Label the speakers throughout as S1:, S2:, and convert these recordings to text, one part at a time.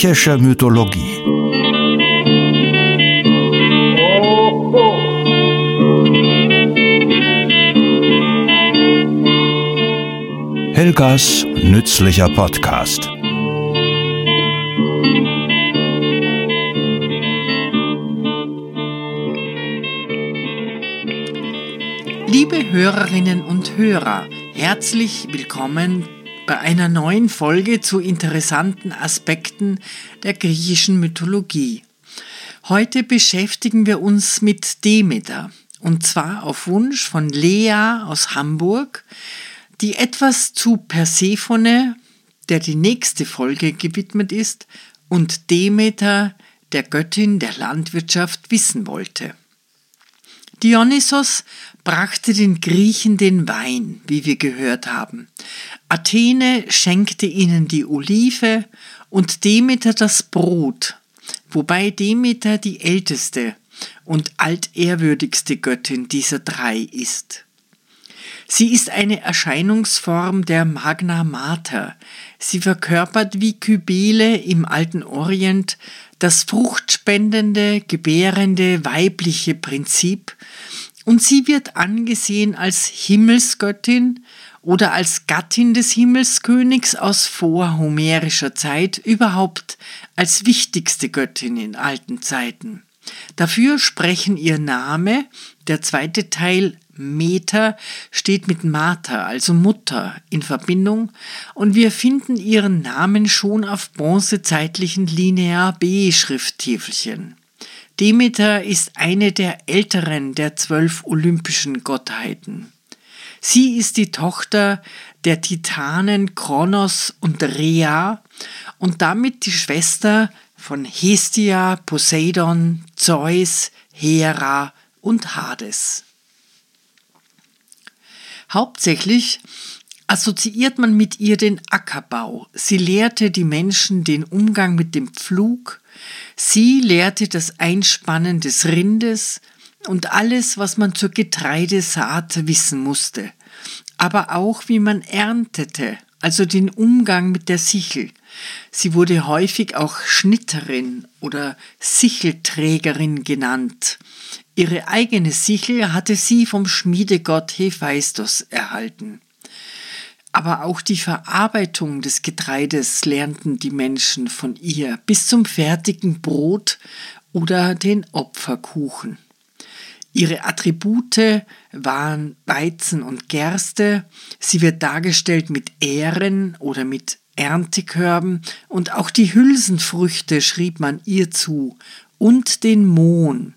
S1: Griechische Mythologie. Helgas nützlicher Podcast.
S2: Liebe Hörerinnen und Hörer, herzlich willkommen bei einer neuen Folge zu interessanten Aspekten der griechischen Mythologie. Heute beschäftigen wir uns mit Demeter, und zwar auf Wunsch von Lea aus Hamburg, die etwas zu Persephone, der die nächste Folge gewidmet ist, und Demeter, der Göttin der Landwirtschaft, wissen wollte. Dionysos brachte den Griechen den Wein, wie wir gehört haben. Athene schenkte ihnen die Olive und Demeter das Brot, wobei Demeter die älteste und altehrwürdigste Göttin dieser drei ist. Sie ist eine Erscheinungsform der Magna Mater. Sie verkörpert wie Kybele im alten Orient das fruchtspendende, gebärende weibliche Prinzip und sie wird angesehen als Himmelsgöttin oder als Gattin des Himmelskönigs aus vorhomerischer Zeit, überhaupt als wichtigste Göttin in alten Zeiten. Dafür sprechen ihr Name, der zweite Teil Meter steht mit Mater, also Mutter, in Verbindung und wir finden ihren Namen schon auf bronzezeitlichen Linear B Schrifttäfelchen. Demeter ist eine der älteren der zwölf olympischen Gottheiten. Sie ist die Tochter der Titanen Kronos und Rhea und damit die Schwester von Hestia, Poseidon, Zeus, Hera und Hades. Hauptsächlich assoziiert man mit ihr den Ackerbau. Sie lehrte die Menschen den Umgang mit dem Pflug, sie lehrte das Einspannen des Rindes und alles, was man zur Getreidesaat wissen musste, aber auch wie man erntete, also den Umgang mit der Sichel. Sie wurde häufig auch Schnitterin oder Sichelträgerin genannt. Ihre eigene Sichel hatte sie vom Schmiedegott Hephaistos erhalten. Aber auch die Verarbeitung des Getreides lernten die Menschen von ihr bis zum fertigen Brot oder den Opferkuchen. Ihre Attribute waren Weizen und Gerste, sie wird dargestellt mit Ähren oder mit Erntekörben und auch die Hülsenfrüchte schrieb man ihr zu und den Mohn.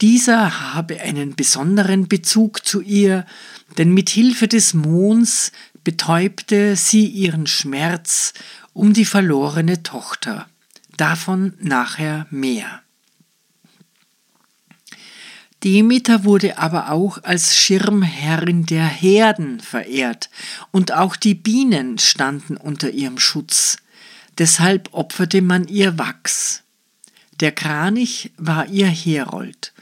S2: Dieser habe einen besonderen Bezug zu ihr, denn mit Hilfe des Mohns betäubte sie ihren Schmerz um die verlorene Tochter. Davon nachher mehr. Demeter wurde aber auch als Schirmherrin der Herden verehrt, und auch die Bienen standen unter ihrem Schutz. Deshalb opferte man ihr Wachs. Der Kranich war ihr Herold.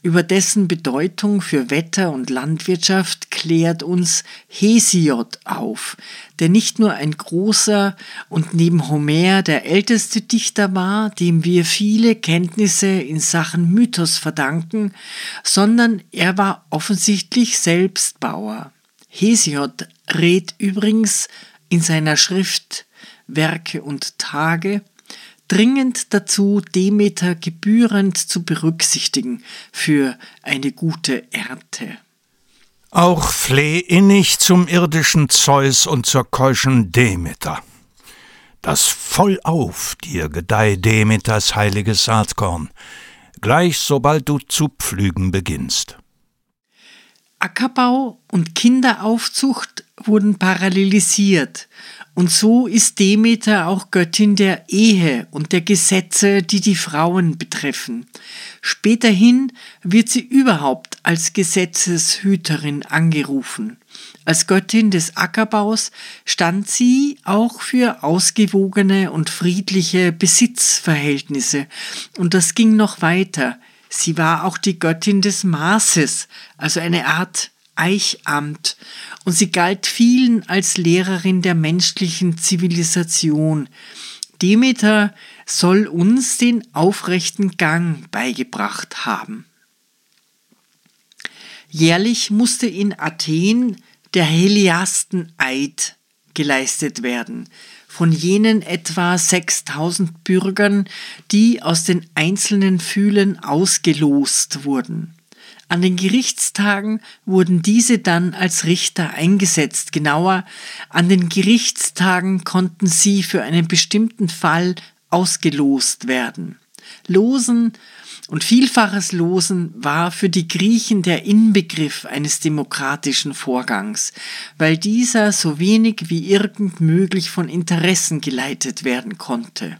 S2: Über dessen Bedeutung für Wetter und Landwirtschaft klärt uns Hesiod auf, der nicht nur ein großer und neben Homer der älteste Dichter war, dem wir viele Kenntnisse in Sachen Mythos verdanken, sondern er war offensichtlich selbst Bauer. Hesiod rät übrigens in seiner Schrift Werke und Tage dringend dazu, Demeter gebührend zu berücksichtigen für eine gute Ernte.
S1: Auch fleh innig zum irdischen Zeus und zur keuschen Demeter. Das vollauf dir gedeih Demeters heiliges Saatkorn, gleich sobald du zu pflügen beginnst.
S2: Ackerbau und Kinderaufzucht wurden parallelisiert und so ist Demeter auch Göttin der Ehe und der Gesetze, die die Frauen betreffen. Späterhin wird sie überhaupt als Gesetzeshüterin angerufen. Als Göttin des Ackerbaus stand sie auch für ausgewogene und friedliche Besitzverhältnisse. Und das ging noch weiter. Sie war auch die Göttin des Maßes, also eine Art Eichamt und sie galt vielen als Lehrerin der menschlichen Zivilisation. Demeter soll uns den aufrechten Gang beigebracht haben. Jährlich musste in Athen der Heliasteneid geleistet werden, von jenen etwa 6000 Bürgern, die aus den einzelnen Phylen ausgelost wurden. An den Gerichtstagen wurden diese dann als Richter eingesetzt. Genauer, an den Gerichtstagen konnten sie für einen bestimmten Fall ausgelost werden. Losen und vielfaches Losen war für die Griechen der Inbegriff eines demokratischen Vorgangs, weil dieser so wenig wie irgend möglich von Interessen geleitet werden konnte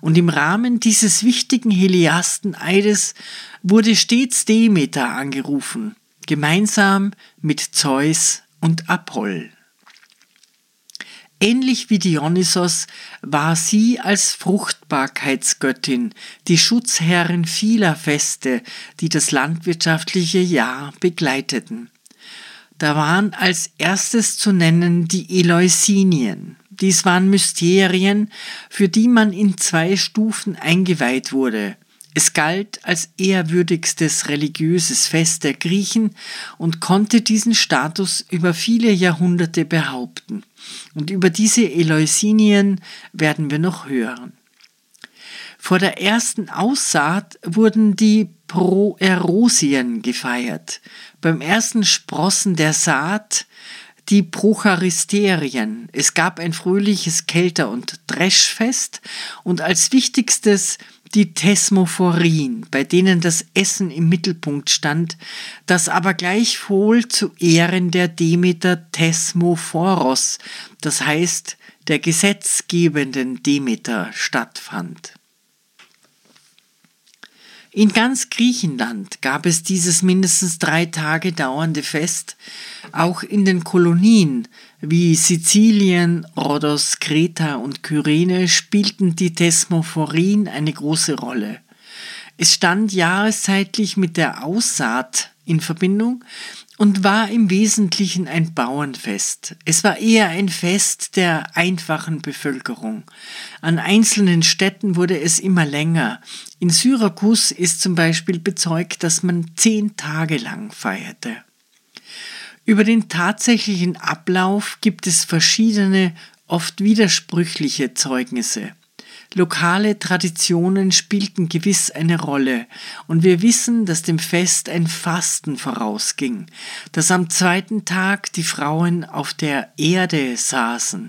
S2: und im Rahmen dieses wichtigen Heliasteneides wurde stets Demeter angerufen, gemeinsam mit Zeus und Apoll. Ähnlich wie Dionysos war sie als Fruchtbarkeitsgöttin die Schutzherrin vieler Feste, die das landwirtschaftliche Jahr begleiteten. Da waren als erstes zu nennen die Eleusinien. Dies waren Mysterien, für die man in zwei Stufen eingeweiht wurde. Es galt als ehrwürdigstes religiöses Fest der Griechen und konnte diesen Status über viele Jahrhunderte behaupten. Und über diese Eleusinien werden wir noch hören. Vor der ersten Aussaat wurden die Proerosien gefeiert. Beim ersten Sprossen der Saat die Procharisterien. Es gab ein fröhliches Kelter- und Dreschfest und als wichtigstes die Thesmophorin, bei denen das Essen im Mittelpunkt stand, das aber gleichwohl zu Ehren der Demeter Thesmophoros, das heißt der gesetzgebenden Demeter, stattfand. In ganz Griechenland gab es dieses mindestens drei Tage dauernde Fest, auch in den Kolonien wie Sizilien, Rhodos, Kreta und Kyrene spielten die Thesmophorin eine große Rolle. Es stand jahreszeitlich mit der Aussaat in Verbindung und war im Wesentlichen ein Bauernfest. Es war eher ein Fest der einfachen Bevölkerung. An einzelnen Städten wurde es immer länger. In Syrakus ist zum Beispiel bezeugt, dass man zehn Tage lang feierte. Über den tatsächlichen Ablauf gibt es verschiedene, oft widersprüchliche Zeugnisse. Lokale Traditionen spielten gewiss eine Rolle, und wir wissen, dass dem Fest ein Fasten vorausging, dass am zweiten Tag die Frauen auf der Erde saßen,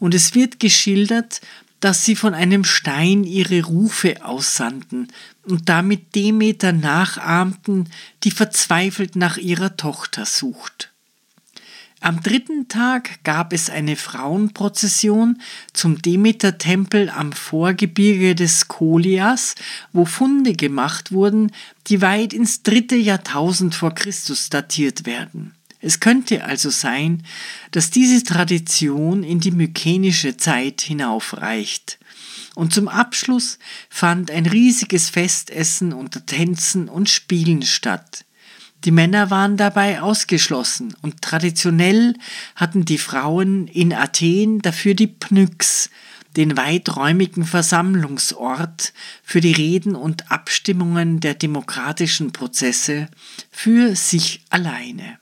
S2: und es wird geschildert, dass sie von einem Stein ihre Rufe aussandten und damit Demeter nachahmten, die verzweifelt nach ihrer Tochter sucht. Am dritten Tag gab es eine Frauenprozession zum Demeter-Tempel am Vorgebirge des Kolias, wo Funde gemacht wurden, die weit ins dritte Jahrtausend vor Christus datiert werden. Es könnte also sein, dass diese Tradition in die mykenische Zeit hinaufreicht. Und zum Abschluss fand ein riesiges Festessen unter Tänzen und Spielen statt. Die Männer waren dabei ausgeschlossen und traditionell hatten die Frauen in Athen dafür die Pnyx, den weiträumigen Versammlungsort für die Reden und Abstimmungen der demokratischen Prozesse, für sich alleine.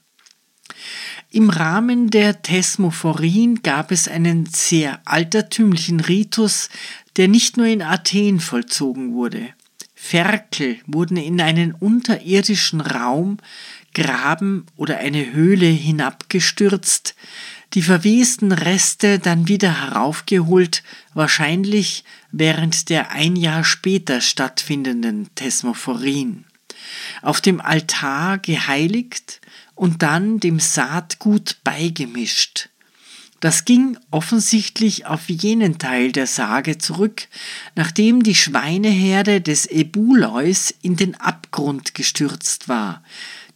S2: Im Rahmen der Thesmophorin gab es einen sehr altertümlichen Ritus, der nicht nur in Athen vollzogen wurde. Ferkel wurden in einen unterirdischen Raum, Graben oder eine Höhle hinabgestürzt, die verwesten Reste dann wieder heraufgeholt, wahrscheinlich während der ein Jahr später stattfindenden Thesmophorin. Auf dem Altar geheiligt und dann dem Saatgut beigemischt. Das ging offensichtlich auf jenen Teil der Sage zurück, nachdem die Schweineherde des Ebuleus in den Abgrund gestürzt war.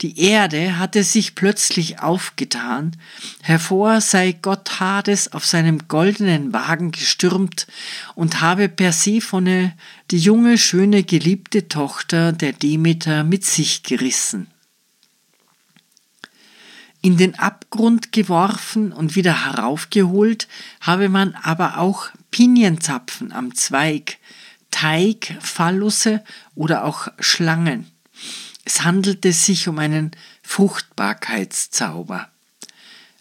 S2: Die Erde hatte sich plötzlich aufgetan, hervor sei Gott Hades auf seinem goldenen Wagen gestürmt und habe Persephone, die junge, schöne, geliebte Tochter der Demeter, mit sich gerissen in den Abgrund geworfen und wieder heraufgeholt, habe man aber auch Pinienzapfen am Zweig, Teig, Phallusse oder auch Schlangen. Es handelte sich um einen Fruchtbarkeitszauber.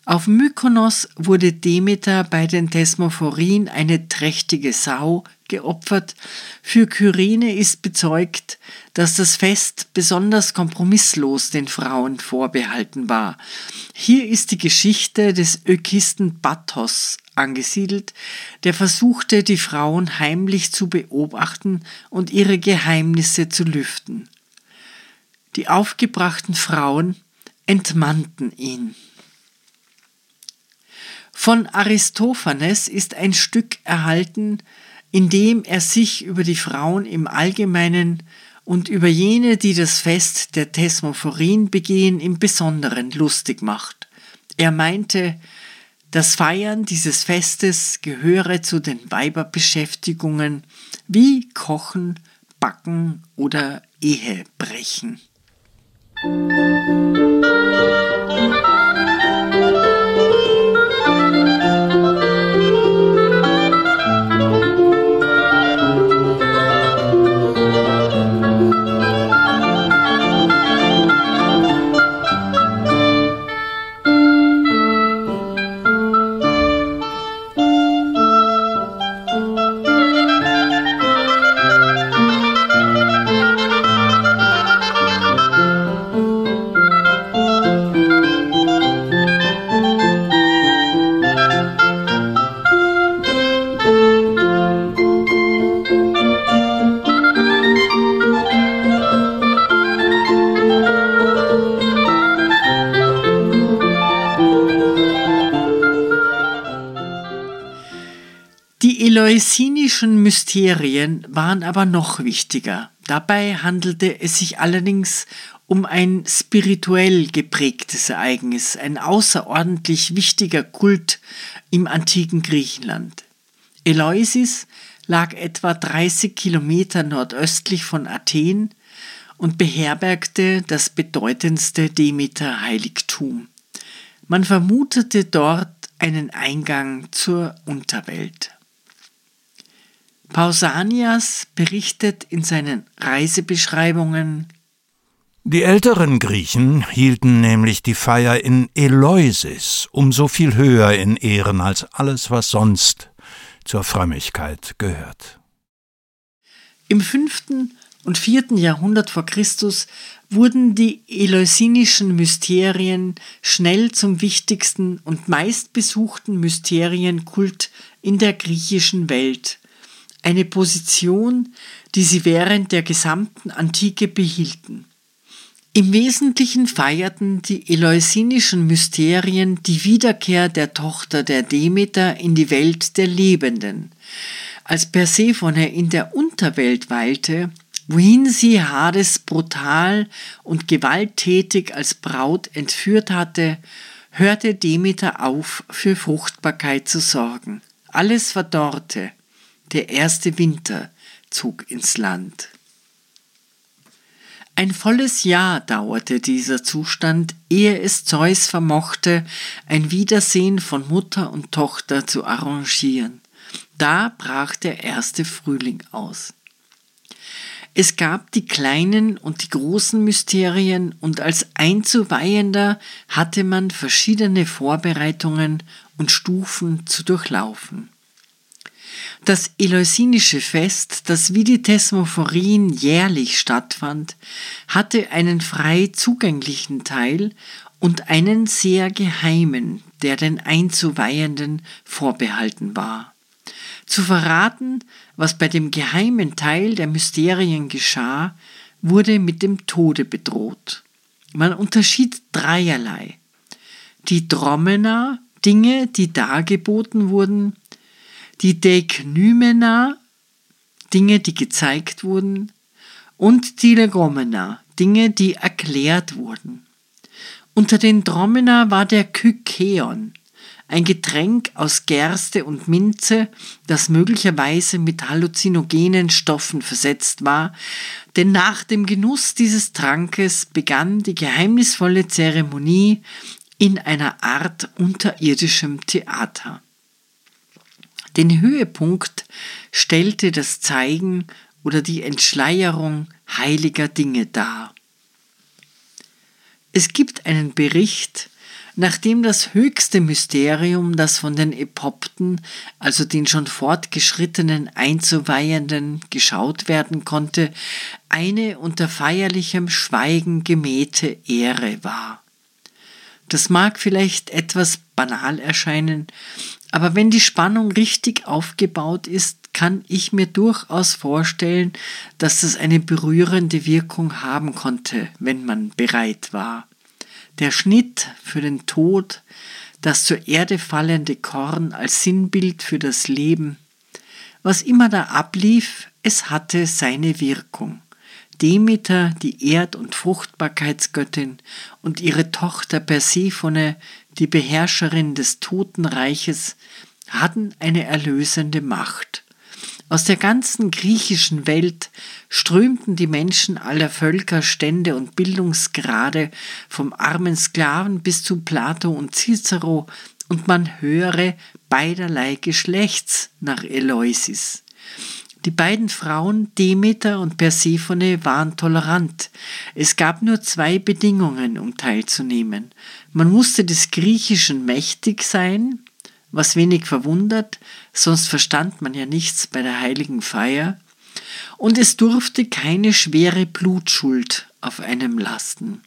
S2: Auf Mykonos wurde Demeter bei den Thesmophorin eine trächtige Sau geopfert. Für Kyrene ist bezeugt, dass das Fest besonders kompromisslos den Frauen vorbehalten war. Hier ist die Geschichte des Ökisten Bathos angesiedelt, der versuchte, die Frauen heimlich zu beobachten und ihre Geheimnisse zu lüften. Die aufgebrachten Frauen entmannten ihn. Von Aristophanes ist ein Stück erhalten, in dem er sich über die Frauen im Allgemeinen und über jene, die das Fest der Thesmophorin begehen, im Besonderen lustig macht. Er meinte, das Feiern dieses Festes gehöre zu den Weiberbeschäftigungen wie Kochen, Backen oder Ehebrechen. Musik Mysterien waren aber noch wichtiger. Dabei handelte es sich allerdings um ein spirituell geprägtes Ereignis, ein außerordentlich wichtiger Kult im antiken Griechenland. Eleusis lag etwa 30 Kilometer nordöstlich von Athen und beherbergte das bedeutendste Demeter-Heiligtum. Man vermutete dort einen Eingang zur Unterwelt. Pausanias berichtet in seinen Reisebeschreibungen
S1: die älteren Griechen hielten nämlich die Feier in Eleusis um so viel höher in Ehren als alles, was sonst zur Frömmigkeit gehört.
S2: Im fünften und vierten Jahrhundert vor Christus wurden die eleusinischen Mysterien schnell zum wichtigsten und meistbesuchten Mysterienkult in der griechischen Welt eine Position, die sie während der gesamten Antike behielten. Im Wesentlichen feierten die eleusinischen Mysterien die Wiederkehr der Tochter der Demeter in die Welt der Lebenden. Als Persephone in der Unterwelt weilte, wohin sie Hades brutal und gewalttätig als Braut entführt hatte, hörte Demeter auf, für Fruchtbarkeit zu sorgen. Alles verdorrte, der erste Winter zog ins Land. Ein volles Jahr dauerte dieser Zustand, ehe es Zeus vermochte, ein Wiedersehen von Mutter und Tochter zu arrangieren. Da brach der erste Frühling aus. Es gab die kleinen und die großen Mysterien, und als Einzuweihender hatte man verschiedene Vorbereitungen und Stufen zu durchlaufen. Das Eleusinische Fest, das wie die Thesmophorin jährlich stattfand, hatte einen frei zugänglichen Teil und einen sehr geheimen, der den Einzuweihenden vorbehalten war. Zu verraten, was bei dem geheimen Teil der Mysterien geschah, wurde mit dem Tode bedroht. Man unterschied dreierlei. Die Dromena, Dinge, die dargeboten wurden, die Deiknymena, Dinge, die gezeigt wurden, und die Legomena, Dinge, die erklärt wurden. Unter den Dromena war der Kykeon, ein Getränk aus Gerste und Minze, das möglicherweise mit halluzinogenen Stoffen versetzt war, denn nach dem Genuss dieses Trankes begann die geheimnisvolle Zeremonie in einer Art unterirdischem Theater. Den Höhepunkt stellte das Zeigen oder die Entschleierung heiliger Dinge dar. Es gibt einen Bericht, nachdem das höchste Mysterium, das von den Epopten, also den schon fortgeschrittenen Einzuweihenden, geschaut werden konnte, eine unter feierlichem Schweigen gemähte Ehre war. Das mag vielleicht etwas banal erscheinen, aber wenn die Spannung richtig aufgebaut ist, kann ich mir durchaus vorstellen, dass es eine berührende Wirkung haben konnte, wenn man bereit war. Der Schnitt für den Tod, das zur Erde fallende Korn als Sinnbild für das Leben, was immer da ablief, es hatte seine Wirkung. Demeter, die Erd- und Fruchtbarkeitsgöttin, und ihre Tochter Persephone, die Beherrscherin des Totenreiches, hatten eine erlösende Macht. Aus der ganzen griechischen Welt strömten die Menschen aller Völker, Stände und Bildungsgrade, vom armen Sklaven bis zu Plato und Cicero, und man höre beiderlei Geschlechts nach Eleusis. Die beiden Frauen Demeter und Persephone waren tolerant. Es gab nur zwei Bedingungen, um teilzunehmen. Man musste des Griechischen mächtig sein, was wenig verwundert, sonst verstand man ja nichts bei der heiligen Feier, und es durfte keine schwere Blutschuld auf einem lasten.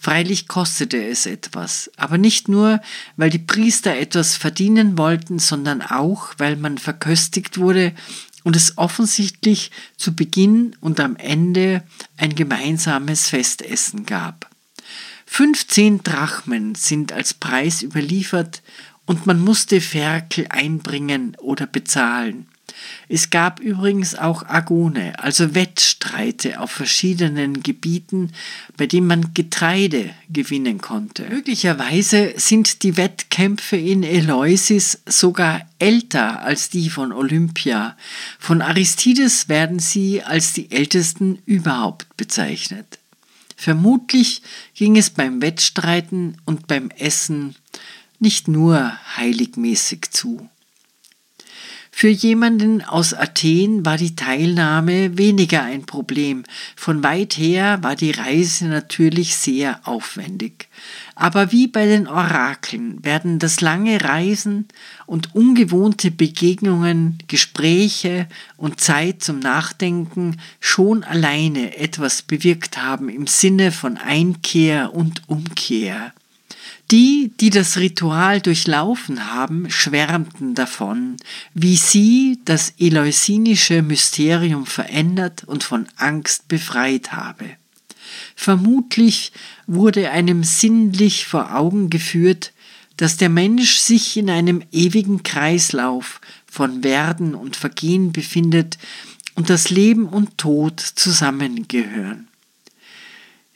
S2: Freilich kostete es etwas, aber nicht nur, weil die Priester etwas verdienen wollten, sondern auch, weil man verköstigt wurde und es offensichtlich zu Beginn und am Ende ein gemeinsames Festessen gab. 15 Drachmen sind als Preis überliefert und man musste Ferkel einbringen oder bezahlen. Es gab übrigens auch Agone, also Wettstreite auf verschiedenen Gebieten, bei denen man Getreide gewinnen konnte. Möglicherweise sind die Wettkämpfe in Eleusis sogar älter als die von Olympia. Von Aristides werden sie als die ältesten überhaupt bezeichnet. Vermutlich ging es beim Wettstreiten und beim Essen nicht nur heiligmäßig zu. Für jemanden aus Athen war die Teilnahme weniger ein Problem. Von weit her war die Reise natürlich sehr aufwendig. Aber wie bei den Orakeln werden das lange Reisen und ungewohnte Begegnungen, Gespräche und Zeit zum Nachdenken schon alleine etwas bewirkt haben im Sinne von Einkehr und Umkehr. Die, die das Ritual durchlaufen haben, schwärmten davon, wie sie das eleusinische Mysterium verändert und von Angst befreit habe. Vermutlich wurde einem sinnlich vor Augen geführt, dass der Mensch sich in einem ewigen Kreislauf von Werden und Vergehen befindet und das Leben und Tod zusammengehören.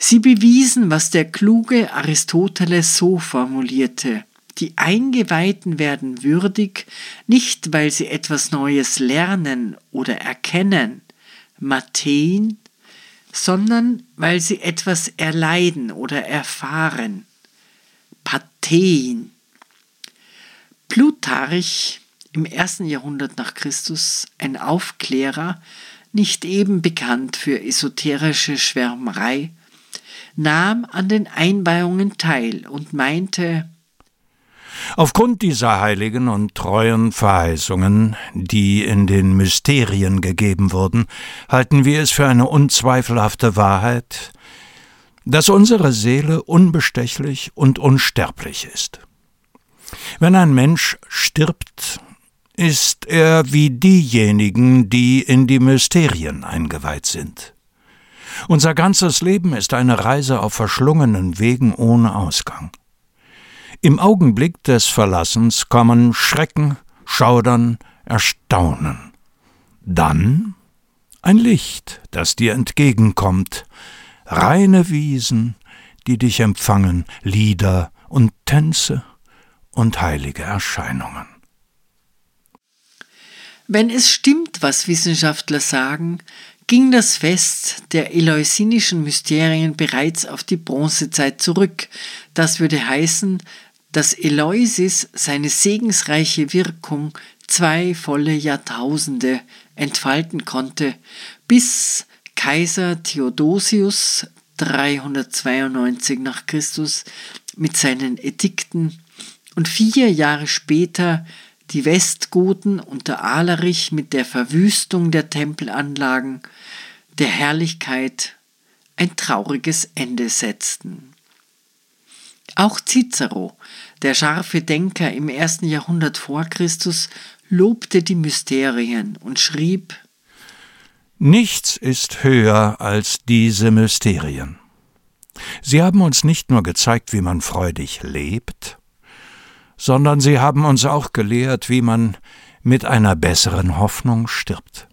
S2: Sie bewiesen, was der kluge Aristoteles so formulierte. Die Eingeweihten werden würdig, nicht weil sie etwas Neues lernen oder erkennen, Mathen, sondern weil sie etwas erleiden oder erfahren, Pathen. Plutarch im ersten Jahrhundert nach Christus, ein Aufklärer, nicht eben bekannt für esoterische Schwärmerei, nahm an den Einweihungen teil und meinte,
S1: Aufgrund dieser heiligen und treuen Verheißungen, die in den Mysterien gegeben wurden, halten wir es für eine unzweifelhafte Wahrheit, dass unsere Seele unbestechlich und unsterblich ist. Wenn ein Mensch stirbt, ist er wie diejenigen, die in die Mysterien eingeweiht sind. Unser ganzes Leben ist eine Reise auf verschlungenen Wegen ohne Ausgang. Im Augenblick des Verlassens kommen Schrecken, Schaudern, Erstaunen. Dann ein Licht, das dir entgegenkommt, reine Wiesen, die dich empfangen, Lieder und Tänze und heilige Erscheinungen.
S2: Wenn es stimmt, was Wissenschaftler sagen, ging das Fest der eleusinischen Mysterien bereits auf die Bronzezeit zurück. Das würde heißen, dass Eleusis seine segensreiche Wirkung zwei volle Jahrtausende entfalten konnte, bis Kaiser Theodosius 392 nach Christus mit seinen Edikten und vier Jahre später die Westgoten unter Alarich mit der Verwüstung der Tempelanlagen, der Herrlichkeit ein trauriges Ende setzten. Auch Cicero, der scharfe Denker im ersten Jahrhundert vor Christus, lobte die Mysterien und schrieb
S1: Nichts ist höher als diese Mysterien. Sie haben uns nicht nur gezeigt, wie man freudig lebt, sondern sie haben uns auch gelehrt, wie man mit einer besseren Hoffnung stirbt.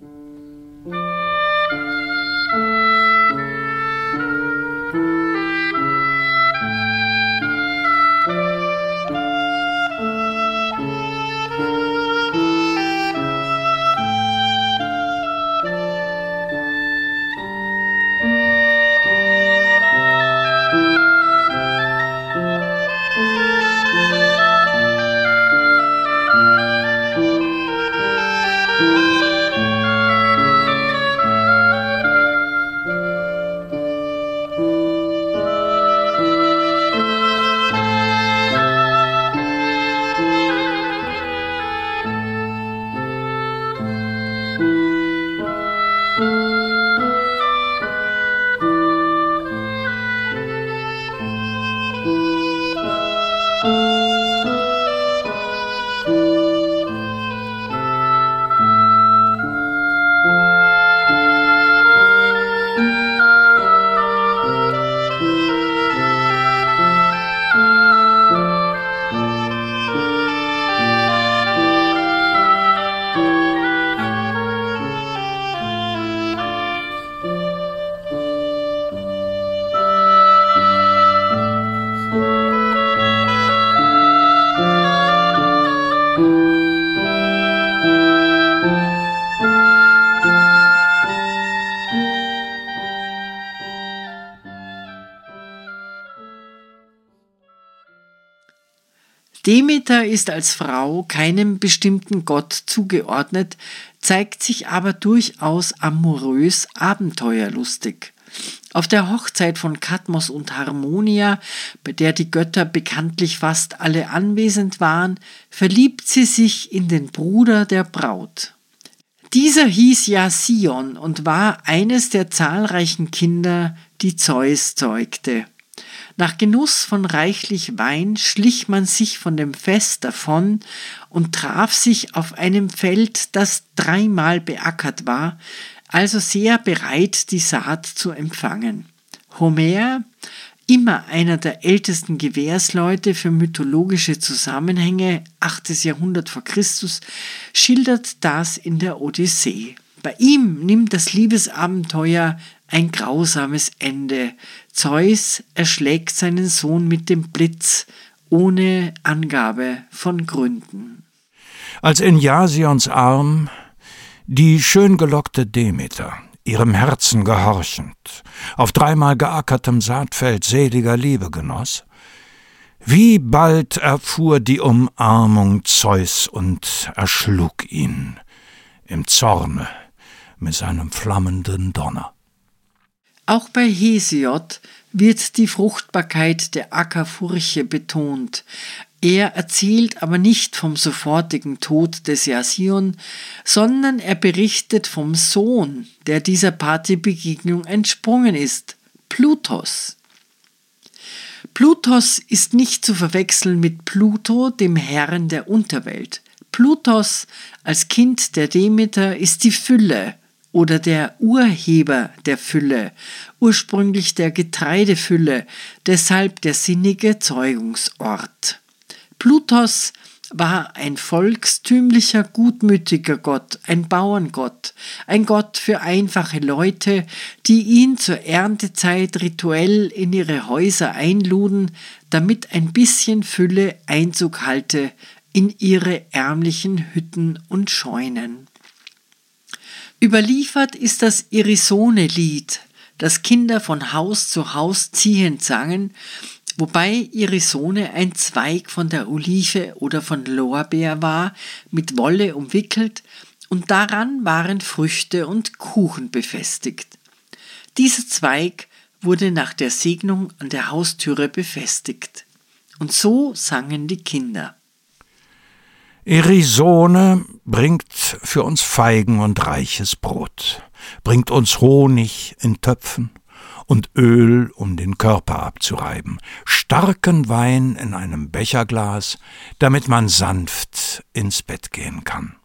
S2: Demeter ist als Frau keinem bestimmten Gott zugeordnet, zeigt sich aber durchaus amorös abenteuerlustig. Auf der Hochzeit von Kadmos und Harmonia, bei der die Götter bekanntlich fast alle anwesend waren, verliebt sie sich in den Bruder der Braut. Dieser hieß ja Sion und war eines der zahlreichen Kinder, die Zeus zeugte. Nach Genuss von reichlich Wein schlich man sich von dem Fest davon und traf sich auf einem Feld, das dreimal beackert war, also sehr bereit, die Saat zu empfangen. Homer, immer einer der ältesten Gewährsleute für mythologische Zusammenhänge, 8. Jahrhundert vor Christus, schildert das in der Odyssee. Bei ihm nimmt das Liebesabenteuer ein grausames Ende. Zeus erschlägt seinen Sohn mit dem Blitz, ohne Angabe von Gründen.
S1: Als in Jasions Arm die schön gelockte Demeter, ihrem Herzen gehorchend, auf dreimal geackertem Saatfeld seliger Liebe genoss, wie bald erfuhr die Umarmung Zeus und erschlug ihn im Zorne mit seinem flammenden Donner.
S2: Auch bei Hesiod wird die Fruchtbarkeit der Ackerfurche betont. Er erzählt aber nicht vom sofortigen Tod des Jasion, sondern er berichtet vom Sohn, der dieser Partybegegnung entsprungen ist, Plutos. Plutos ist nicht zu verwechseln mit Pluto, dem Herrn der Unterwelt. Plutos als Kind der Demeter ist die Fülle, oder der Urheber der Fülle, ursprünglich der Getreidefülle, deshalb der sinnige Zeugungsort. Plutos war ein volkstümlicher, gutmütiger Gott, ein Bauerngott, ein Gott für einfache Leute, die ihn zur Erntezeit rituell in ihre Häuser einluden, damit ein bisschen Fülle Einzug halte in ihre ärmlichen Hütten und Scheunen. Überliefert ist das Irisone-Lied, das Kinder von Haus zu Haus ziehend sangen wobei Irisone ein Zweig von der Olive oder von Lorbeer war, mit Wolle umwickelt, und daran waren Früchte und Kuchen befestigt. Dieser Zweig wurde nach der Segnung an der Haustüre befestigt. Und so sangen die Kinder.
S1: Erisone bringt für uns Feigen und reiches Brot, bringt uns Honig in Töpfen und Öl, um den Körper abzureiben, starken Wein in einem Becherglas, damit man sanft ins Bett gehen kann.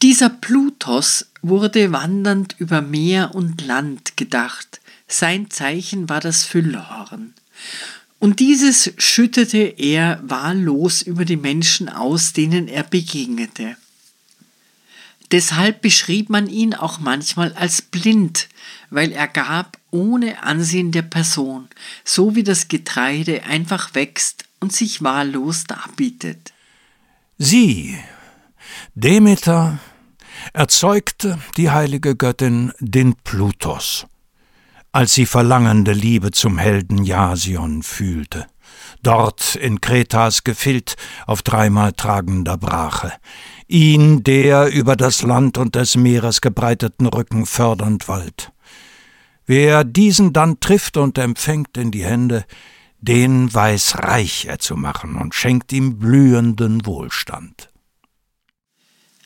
S2: Dieser Plutos wurde wandernd über Meer und Land gedacht. Sein Zeichen war das Füllhorn. Und dieses schüttete er wahllos über die Menschen aus, denen er begegnete. Deshalb beschrieb man ihn auch manchmal als blind, weil er gab ohne Ansehen der Person, so wie das Getreide einfach wächst und sich wahllos darbietet.
S1: Sie, Demeter, erzeugte die heilige Göttin den Plutos, als sie verlangende Liebe zum Helden Jasion fühlte, dort in Kretas Gefild auf dreimal tragender Brache, ihn, der über das Land und des Meeres gebreiteten Rücken fördernd wallt. Wer diesen dann trifft und empfängt in die Hände, den weiß reich er zu machen und schenkt ihm blühenden Wohlstand.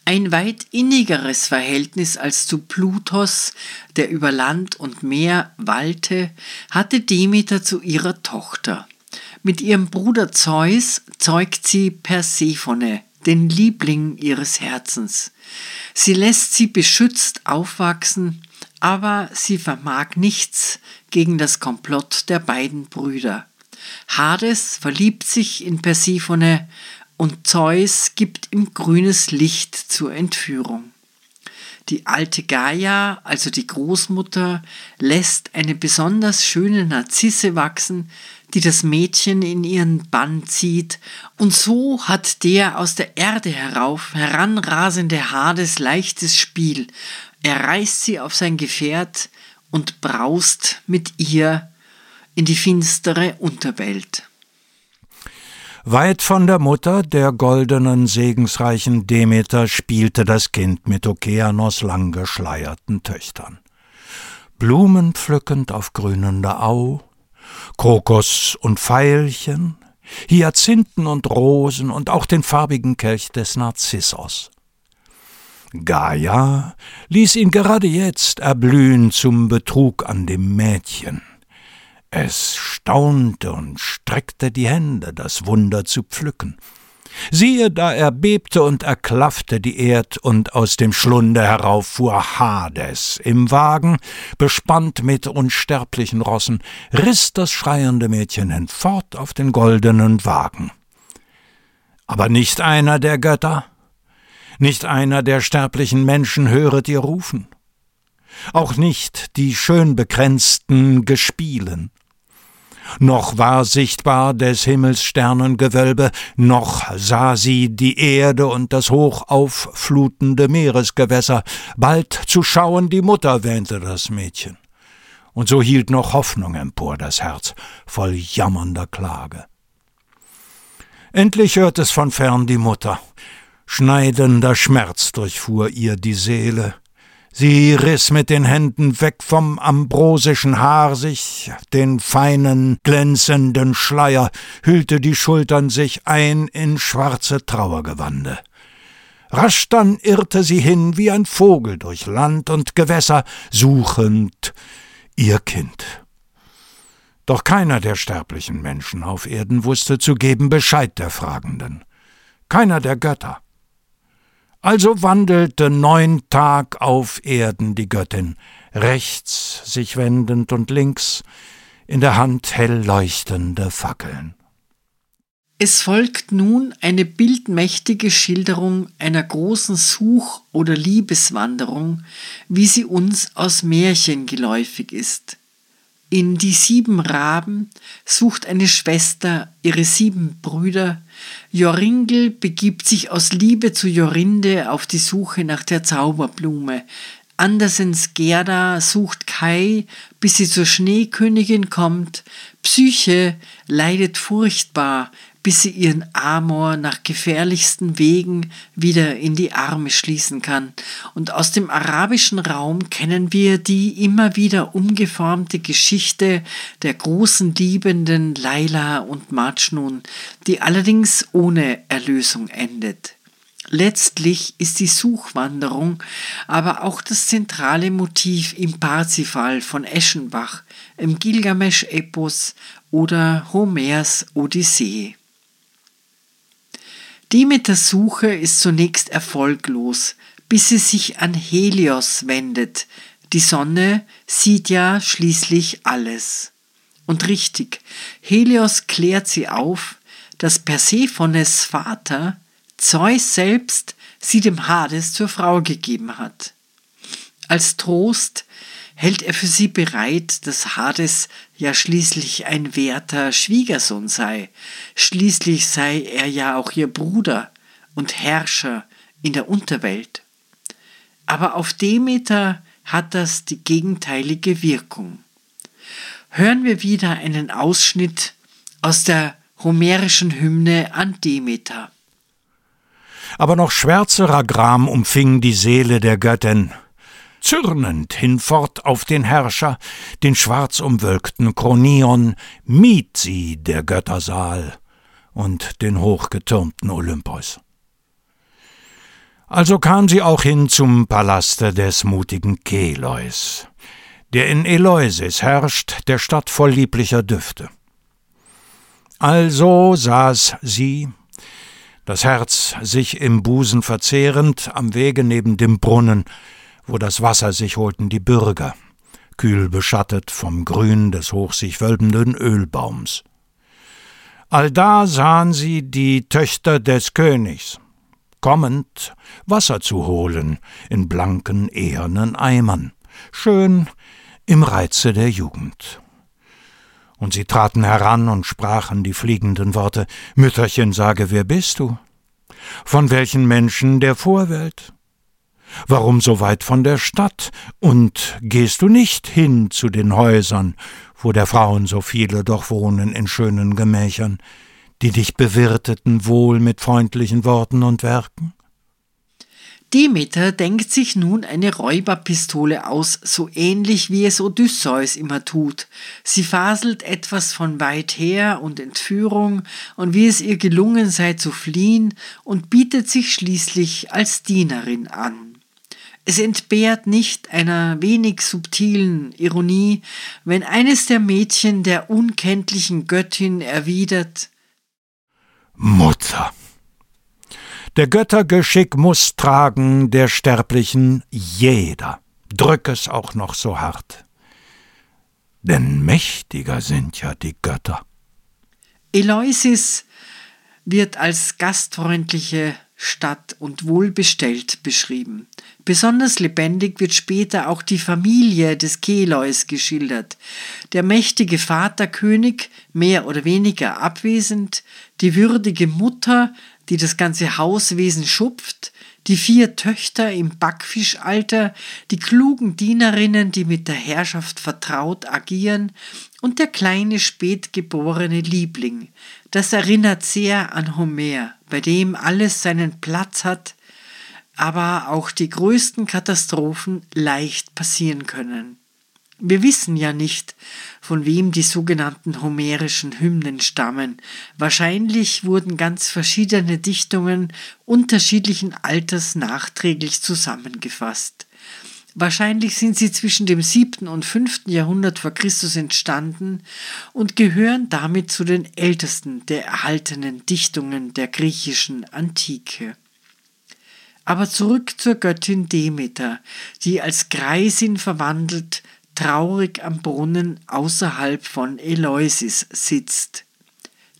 S2: Ein weit innigeres Verhältnis als zu Plutos, der über Land und Meer wallte, hatte Demeter zu ihrer Tochter. Mit ihrem Bruder Zeus zeugt sie Persephone, den Liebling ihres Herzens. Sie lässt sie beschützt aufwachsen, aber sie vermag nichts gegen das Komplott der beiden Brüder. Hades verliebt sich in Persephone und Zeus gibt ihm grünes Licht zur Entführung. Die alte Gaia, also die Großmutter, lässt eine besonders schöne Narzisse wachsen, die das Mädchen in ihren Bann zieht, und so hat der aus der Erde herauf heranrasende Hades leichtes Spiel. Er reißt sie auf sein Gefährt und braust mit ihr in die finstere Unterwelt.
S1: Weit von der Mutter, der goldenen, segensreichen Demeter, spielte das Kind mit Okeanos langgeschleierten Töchtern. Blumen pflückend auf grünender Au, Kokos und Veilchen, Hyazinthen und Rosen und auch den farbigen Kelch des Narzissos. Gaia ließ ihn gerade jetzt erblühen zum Betrug an dem Mädchen. Es staunte und streckte die Hände, das Wunder zu pflücken. Siehe, da erbebte und erklaffte die Erd, und aus dem Schlunde herauf fuhr Hades im Wagen, bespannt mit unsterblichen Rossen, riß das schreiende Mädchen hinfort auf den goldenen Wagen. Aber nicht einer der Götter, nicht einer der sterblichen Menschen höret ihr rufen, auch nicht die schön bekränzten Gespielen, noch war sichtbar des Himmels Sternengewölbe, noch sah sie die Erde und das hochaufflutende Meeresgewässer, bald zu schauen die Mutter, wähnte das Mädchen. Und so hielt noch Hoffnung empor das Herz, voll jammernder Klage. Endlich hört es von fern die Mutter. Schneidender Schmerz durchfuhr ihr die Seele. Sie riss mit den Händen weg vom ambrosischen Haar sich den feinen, glänzenden Schleier, hüllte die Schultern sich ein in schwarze Trauergewande. Rasch dann irrte sie hin wie ein Vogel durch Land und Gewässer, suchend ihr Kind. Doch keiner der sterblichen Menschen auf Erden wusste zu geben Bescheid der Fragenden. Keiner der Götter. Also wandelte neun Tag auf Erden die Göttin, rechts sich wendend und links, in der Hand hell leuchtende Fackeln.
S2: Es folgt nun eine bildmächtige Schilderung einer großen Such- oder Liebeswanderung, wie sie uns aus Märchen geläufig ist. In Die sieben Raben sucht eine Schwester ihre sieben Brüder. Joringel begibt sich aus Liebe zu Jorinde auf die Suche nach der Zauberblume. Andersens Gerda sucht Kai, bis sie zur Schneekönigin kommt. Psyche leidet furchtbar, bis sie ihren Amor nach gefährlichsten Wegen wieder in die Arme schließen kann. Und aus dem arabischen Raum kennen wir die immer wieder umgeformte Geschichte der großen Liebenden Laila und Majnun, die allerdings ohne Erlösung endet. Letztlich ist die Suchwanderung aber auch das zentrale Motiv im Parsifal von Eschenbach, im Gilgamesch-Epos oder Homers Odyssee. Demeters Suche ist zunächst erfolglos, bis sie sich an Helios wendet. Die Sonne sieht ja schließlich alles. Und richtig, Helios klärt sie auf, dass Persephones Vater, Zeus selbst, sie dem Hades zur Frau gegeben hat. Als Trost hält er für sie bereit, dass Hades ja schließlich ein werter Schwiegersohn sei, schließlich sei er ja auch ihr Bruder und Herrscher in der Unterwelt. Aber auf Demeter hat das die gegenteilige Wirkung. Hören wir wieder einen Ausschnitt aus der homerischen Hymne an Demeter.
S1: Aber noch schwärzerer Gram umfing die Seele der Göttin, Zürnend hinfort auf den Herrscher, den schwarzumwölkten Kronion, mied sie der Göttersaal und den hochgetürmten Olympos. Also kam sie auch hin zum Palaste des mutigen Keleus, der in Eleusis herrscht, der Stadt voll lieblicher Düfte. Also saß sie, das Herz sich im Busen verzehrend, am Wege neben dem Brunnen, wo das Wasser sich holten die Bürger, kühl beschattet vom Grün des hoch sich wölbenden Ölbaums. Allda sahen sie die Töchter des Königs, kommend Wasser zu holen in blanken, ehernen Eimern, schön im Reize der Jugend. Und sie traten heran und sprachen die fliegenden Worte Mütterchen, sage, wer bist du? Von welchen Menschen der Vorwelt? Warum so weit von der Stadt? Und gehst du nicht hin zu den Häusern, wo der Frauen so viele doch wohnen in schönen Gemächern, die dich bewirteten wohl mit freundlichen Worten und Werken?
S2: Demeter denkt sich nun eine Räuberpistole aus, so ähnlich wie es Odysseus immer tut. Sie faselt etwas von weit her und Entführung und wie es ihr gelungen sei zu fliehen und bietet sich schließlich als Dienerin an. Es entbehrt nicht einer wenig subtilen Ironie, wenn eines der Mädchen der unkenntlichen Göttin erwidert
S1: Mutter. Der Göttergeschick muss tragen der Sterblichen jeder, drück es auch noch so hart. Denn mächtiger sind ja die Götter.
S2: Eleusis wird als gastfreundliche Stadt und wohlbestellt beschrieben. Besonders lebendig wird später auch die Familie des Keleus geschildert. Der mächtige Vaterkönig, mehr oder weniger abwesend, die würdige Mutter, die das ganze Hauswesen schupft, die vier Töchter im Backfischalter, die klugen Dienerinnen, die mit der Herrschaft vertraut agieren, und der kleine spätgeborene Liebling. Das erinnert sehr an Homer, bei dem alles seinen Platz hat, aber auch die größten Katastrophen leicht passieren können. Wir wissen ja nicht, von wem die sogenannten homerischen Hymnen stammen. Wahrscheinlich wurden ganz verschiedene Dichtungen unterschiedlichen Alters nachträglich zusammengefasst. Wahrscheinlich sind sie zwischen dem siebten und fünften Jahrhundert vor Christus entstanden und gehören damit zu den ältesten der erhaltenen Dichtungen der griechischen Antike. Aber zurück zur Göttin Demeter, die als Greisin verwandelt traurig am Brunnen außerhalb von Eleusis sitzt.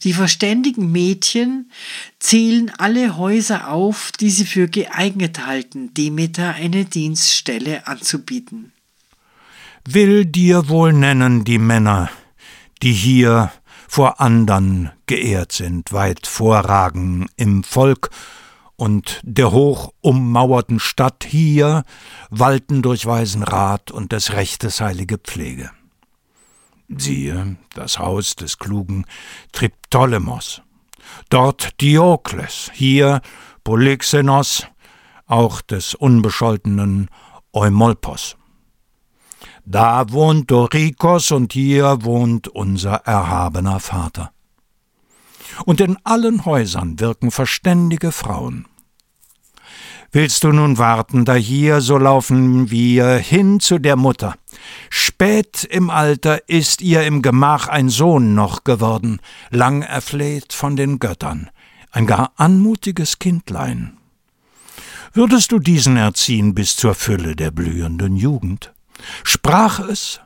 S2: Die verständigen Mädchen zählen alle Häuser auf, die sie für geeignet halten, Demeter eine Dienststelle anzubieten.
S1: Will dir wohl nennen die Männer, die hier vor andern geehrt sind, weit vorragen im Volk und der hoch ummauerten Stadt hier walten durch weisen Rat und des Rechtes heilige Pflege. Siehe das Haus des klugen Triptolemos, dort Diokles, hier Polyxenos, auch des unbescholtenen Eumolpos. Da wohnt Dorikos und hier wohnt unser erhabener Vater. Und in allen Häusern wirken verständige Frauen. Willst du nun warten da hier, so laufen wir hin zu der Mutter. Spät im Alter ist ihr im Gemach ein Sohn noch geworden, lang erfleht von den Göttern, ein gar anmutiges Kindlein. Würdest du diesen erziehen bis zur Fülle der blühenden Jugend? Sprach es,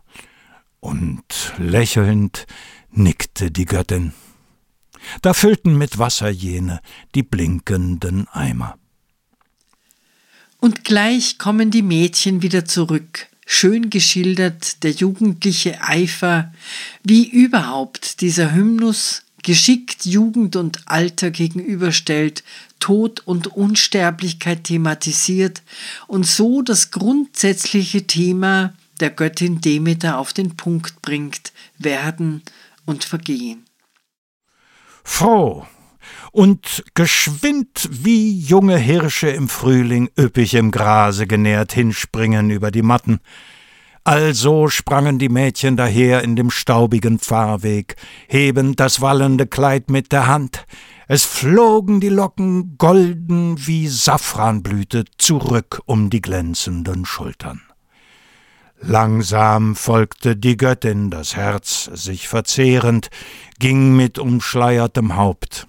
S1: und lächelnd nickte die Göttin. Da füllten mit Wasser jene die blinkenden Eimer.
S2: Und gleich kommen die Mädchen wieder zurück, schön geschildert der jugendliche Eifer, wie überhaupt dieser Hymnus geschickt Jugend und Alter gegenüberstellt, Tod und Unsterblichkeit thematisiert und so das grundsätzliche Thema der Göttin Demeter auf den Punkt bringt, werden und vergehen.
S1: Froh und geschwind wie junge Hirsche im Frühling üppig im Grase genährt hinspringen über die Matten, also sprangen die Mädchen daher in dem staubigen Fahrweg, hebend das wallende Kleid mit der Hand. Es flogen die Locken golden wie Safranblüte zurück um die glänzenden Schultern. Langsam folgte die Göttin, das Herz sich verzehrend, ging mit umschleiertem Haupt.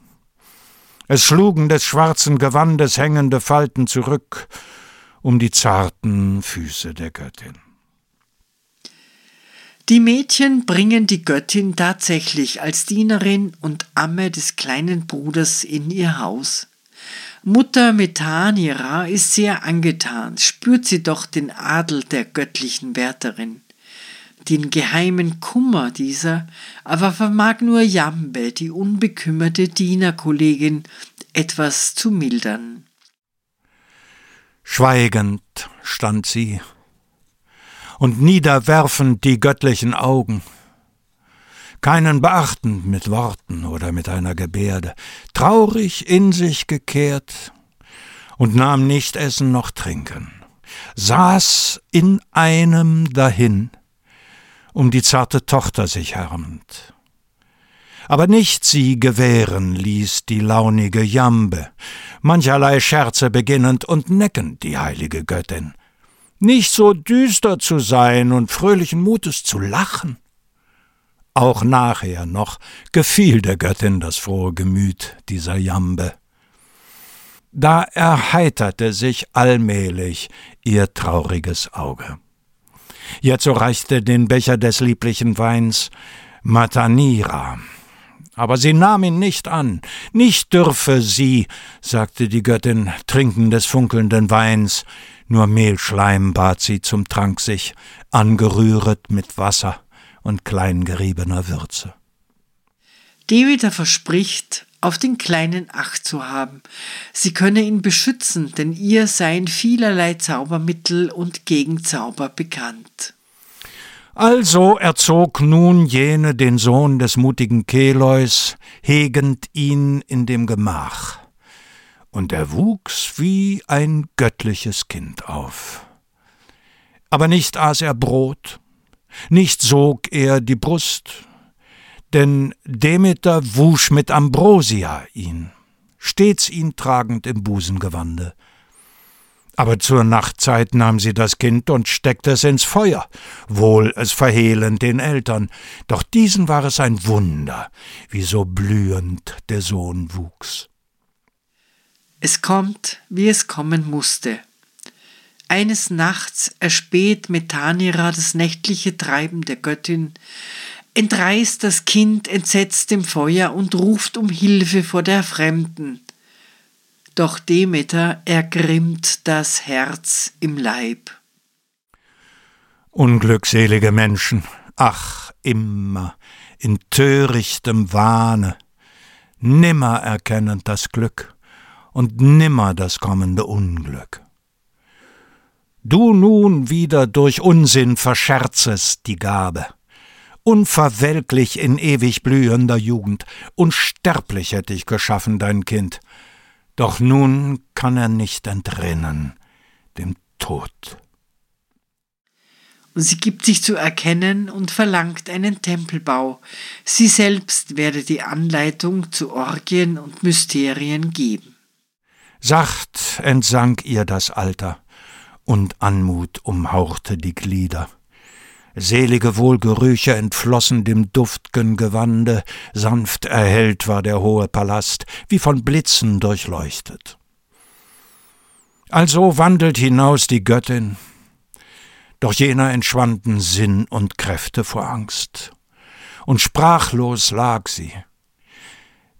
S1: Es schlugen des schwarzen Gewandes hängende Falten zurück um die zarten Füße der Göttin.
S2: Die Mädchen bringen die Göttin tatsächlich als Dienerin und Amme des kleinen Bruders in ihr Haus. Mutter Methanira ist sehr angetan, spürt sie doch den Adel der göttlichen Wärterin. Den geheimen Kummer dieser aber vermag nur Jambe, die unbekümmerte Dienerkollegin, etwas zu mildern.
S1: Schweigend stand sie und niederwerfend die göttlichen Augen, keinen beachtend mit Worten oder mit einer Gebärde, traurig in sich gekehrt und nahm nicht Essen noch Trinken, saß in einem dahin, um die zarte Tochter sich härmend. Aber nicht sie gewähren ließ die launige Jambe, mancherlei Scherze beginnend und neckend die heilige Göttin, nicht so düster zu sein und fröhlichen Mutes zu lachen. Auch nachher noch gefiel der Göttin das frohe Gemüt dieser Jambe. Da erheiterte sich allmählich ihr trauriges Auge. Jetzo reichte den Becher des lieblichen Weins Matanira. Aber sie nahm ihn nicht an. Nicht dürfe sie, sagte die Göttin, trinken des funkelnden Weins, nur Mehlschleim bat sie zum Trank sich, angerühret mit Wasser und kleingeriebener Würze.
S2: Demeter verspricht, auf den Kleinen Acht zu haben. Sie könne ihn beschützen, denn ihr seien vielerlei Zaubermittel und Gegenzauber bekannt.
S1: Also erzog nun jene den Sohn des mutigen Keleus, hegend ihn in dem Gemach und er wuchs wie ein göttliches Kind auf. Aber nicht aß er Brot, nicht sog er die Brust, denn Demeter wusch mit Ambrosia ihn, stets ihn tragend im Busengewande. Aber zur Nachtzeit nahm sie das Kind und steckte es ins Feuer, wohl es verhehlend den Eltern, doch diesen war es ein Wunder, wie so blühend der Sohn wuchs.
S2: Es kommt, wie es kommen musste. Eines Nachts erspäht Methanira das nächtliche Treiben der Göttin, entreißt das Kind entsetzt dem Feuer und ruft um Hilfe vor der Fremden. Doch Demeter ergrimmt das Herz im Leib.
S1: Unglückselige Menschen, ach, immer in törichtem Wahne, nimmer erkennend das Glück und nimmer das kommende Unglück. Du nun wieder durch Unsinn verscherzest die Gabe unverwelklich in ewig blühender Jugend, unsterblich hätte ich geschaffen dein Kind. Doch nun kann er nicht entrinnen dem Tod.
S2: Und sie gibt sich zu erkennen und verlangt einen Tempelbau. Sie selbst werde die Anleitung zu Orgien und Mysterien geben.
S1: Sacht entsank ihr das Alter, und Anmut umhauchte die Glieder. Selige Wohlgerüche entflossen dem duftgen Gewande, sanft erhellt war der hohe Palast, wie von Blitzen durchleuchtet. Also wandelt hinaus die Göttin, doch jener entschwanden Sinn und Kräfte vor Angst, und sprachlos lag sie.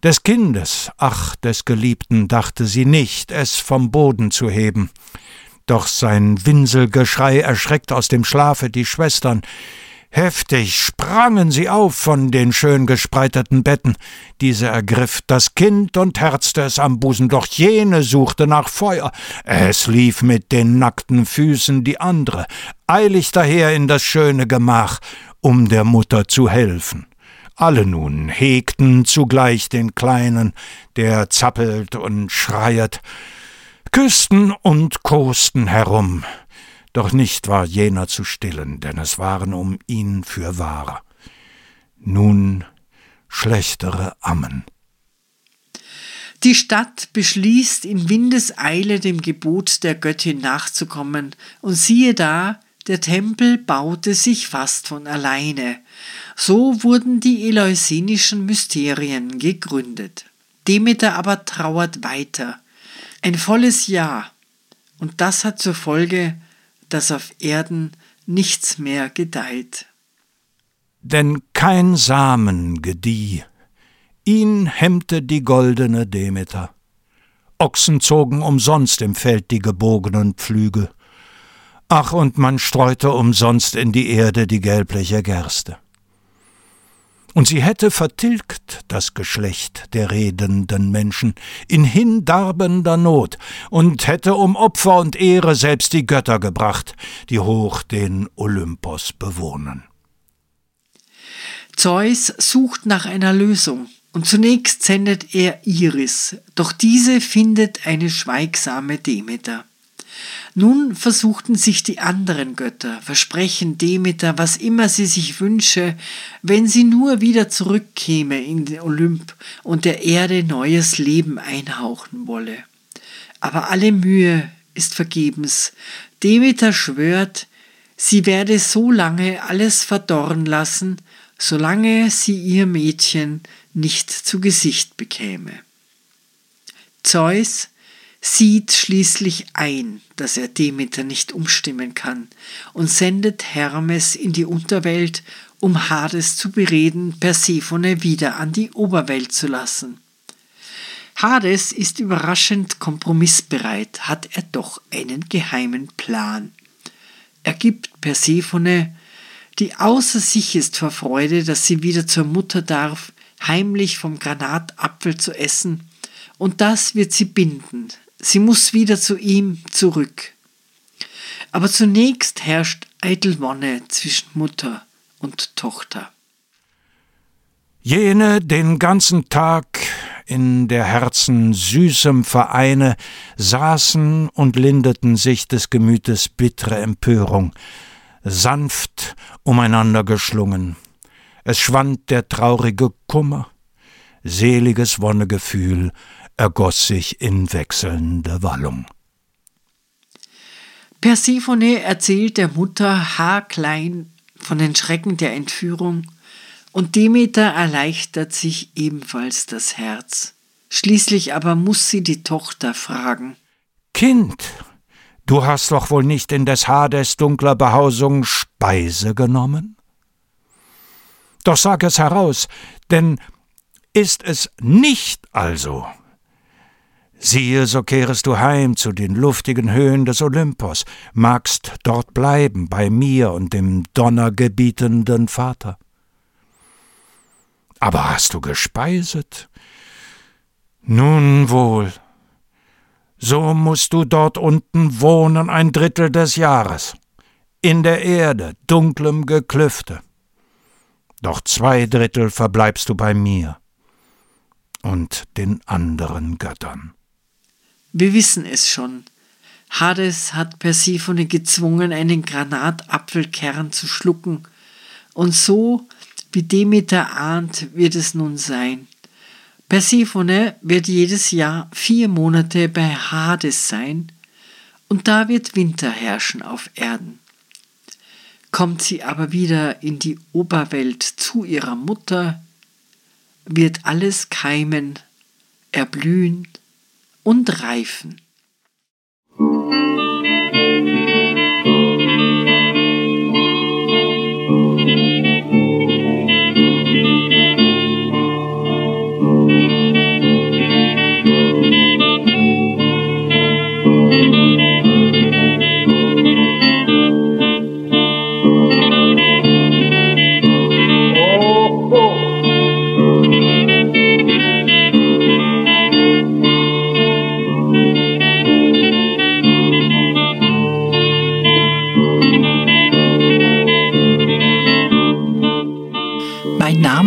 S1: Des Kindes, ach des Geliebten, dachte sie nicht, es vom Boden zu heben, doch sein Winselgeschrei erschreckt aus dem Schlafe die Schwestern. Heftig sprangen sie auf von den schön gespreiteten Betten. Diese ergriff das Kind und herzte es am Busen, doch jene suchte nach Feuer. Es lief mit den nackten Füßen die andere, eilig daher in das schöne Gemach, um der Mutter zu helfen. Alle nun hegten zugleich den Kleinen, der zappelt und schreiet küssten und kosten herum, doch nicht war jener zu stillen, denn es waren um ihn für wahr. Nun schlechtere Ammen.
S2: Die Stadt beschließt in Windeseile dem Gebot der Göttin nachzukommen, und siehe da, der Tempel baute sich fast von alleine. So wurden die eleusinischen Mysterien gegründet. Demeter aber trauert weiter. Ein volles Jahr. Und das hat zur Folge, dass auf Erden nichts mehr gedeiht.
S1: Denn kein Samen gedieh, ihn hemmte die goldene Demeter. Ochsen zogen umsonst im Feld die gebogenen Pflüge. Ach, und man streute umsonst in die Erde die gelbliche Gerste und sie hätte vertilgt das Geschlecht der redenden Menschen in hindarbender Not und hätte um Opfer und Ehre selbst die Götter gebracht, die hoch den Olympos bewohnen.
S2: Zeus sucht nach einer Lösung, und zunächst sendet er Iris, doch diese findet eine schweigsame Demeter. Nun versuchten sich die anderen Götter, versprechen Demeter, was immer sie sich wünsche, wenn sie nur wieder zurückkäme in den Olymp und der Erde neues Leben einhauchen wolle. Aber alle Mühe ist vergebens. Demeter schwört, sie werde so lange alles verdorren lassen, solange sie ihr Mädchen nicht zu Gesicht bekäme. Zeus sieht schließlich ein, dass er Demeter nicht umstimmen kann und sendet Hermes in die Unterwelt, um Hades zu bereden, Persephone wieder an die Oberwelt zu lassen. Hades ist überraschend kompromissbereit, hat er doch einen geheimen Plan. Er gibt Persephone, die außer sich ist vor Freude, dass sie wieder zur Mutter darf, heimlich vom Granatapfel zu essen, und das wird sie binden, Sie muss wieder zu ihm zurück. Aber zunächst herrscht eitel Wonne zwischen Mutter und Tochter.
S1: Jene den ganzen Tag in der Herzen süßem Vereine saßen und lindeten sich des Gemütes bittere Empörung, sanft umeinander geschlungen. Es schwand der traurige Kummer, seliges Wonnegefühl ergoss sich in wechselnde Wallung.
S2: Persephone erzählt der Mutter haarklein von den Schrecken der Entführung, und Demeter erleichtert sich ebenfalls das Herz. Schließlich aber muss sie die Tochter fragen.
S1: Kind, du hast doch wohl nicht in des Hades dunkler Behausung Speise genommen? Doch sag es heraus, denn ist es nicht also Siehe, so kehrest du heim zu den luftigen Höhen des Olympos, magst dort bleiben bei mir und dem donnergebietenden Vater. Aber hast du gespeiset? Nun wohl, so musst du dort unten wohnen ein Drittel des Jahres, in der Erde, dunklem Geklüfte. doch zwei Drittel verbleibst du bei mir und den anderen Göttern.
S2: Wir wissen es schon. Hades hat Persephone gezwungen, einen Granatapfelkern zu schlucken, und so, wie Demeter ahnt, wird es nun sein. Persephone wird jedes Jahr vier Monate bei Hades sein, und da wird Winter herrschen auf Erden. Kommt sie aber wieder in die Oberwelt zu ihrer Mutter, wird alles keimen, erblühen und reifen.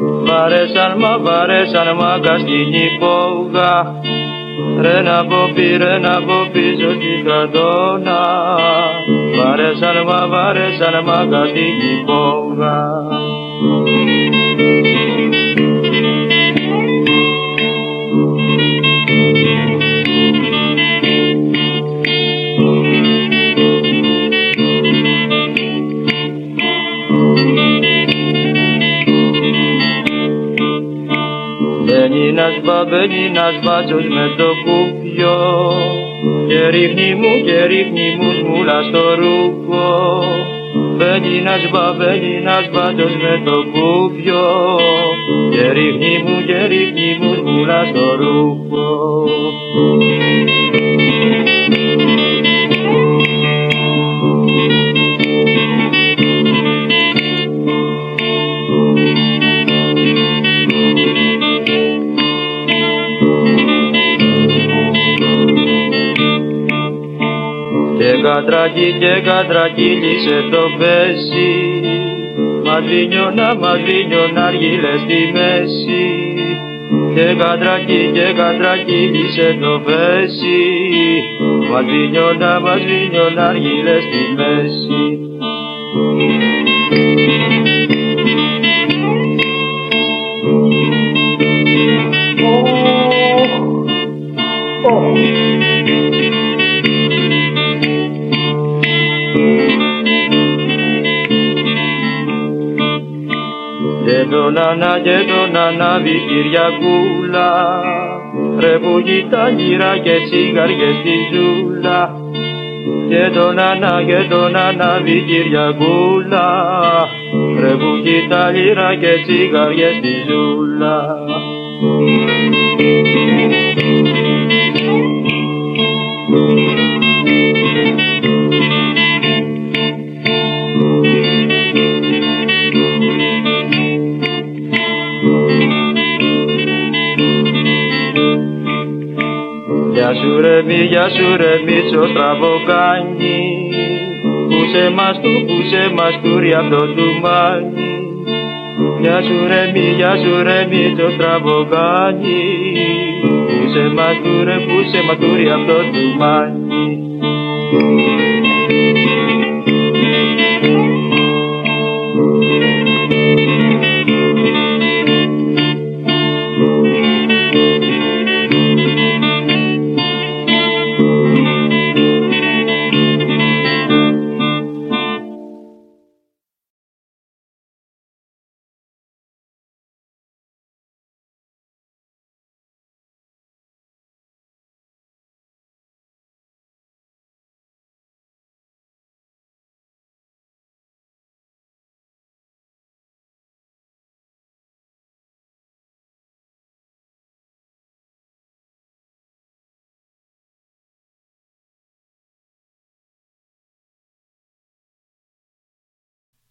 S2: Βαρέσαν μα βαρέσαν μα κασκινή πόγα. Ρε να ποπεί ρε να πίσω στην κατώνα Βαρέσαν μα βαρέσαν μα κασκινή πόγα. Ένας μπαμπένι, ένας μπάτσος με το κουπιό. Και ρίχνει μου και ρίχνει μου σμούλα στο ρούχο. Μπαίνει ένας μπαμπένι, ένας μπάτσος με το κουπιό. Και ρίχνει μου και ρίχνει μου σμούλα στο ρούχο κατρακί και κατρακύλισε το πέσι. Μαδρίνιωνα, μαδρίνιωνα αργύλε στη μέση. Και κατρακί και κατρακύλισε το πέσι. Μαδρίνιωνα, μαδρίνιωνα αργύλε στη μέση νανά και τον ανάβει Κυριακούλα. Ρε που κοιτά γυρά και τσιγαριές στη ζούλα.
S3: Και τον Ανά και τον Ανάβη Κυριακούλα. Ρε που κοίτα λίρα και τσιγαριές στη ζούλα πίσω τραβοκάνει Πούσε μας του, πούσε μας κούρι αυτό του τουμάνι Γεια σου ρε μη, γεια σου ρε μη το στραβοκάνι Πούσε μας του ρε, πούσε μας κούρι απ' το τουμάνι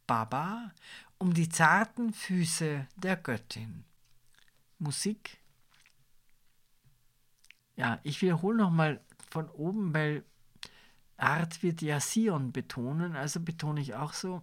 S2: Baba um die zarten Füße der Göttin. Musik. Ja, ich wiederhole nochmal von oben, weil Art wird ja Sion betonen, also betone ich auch so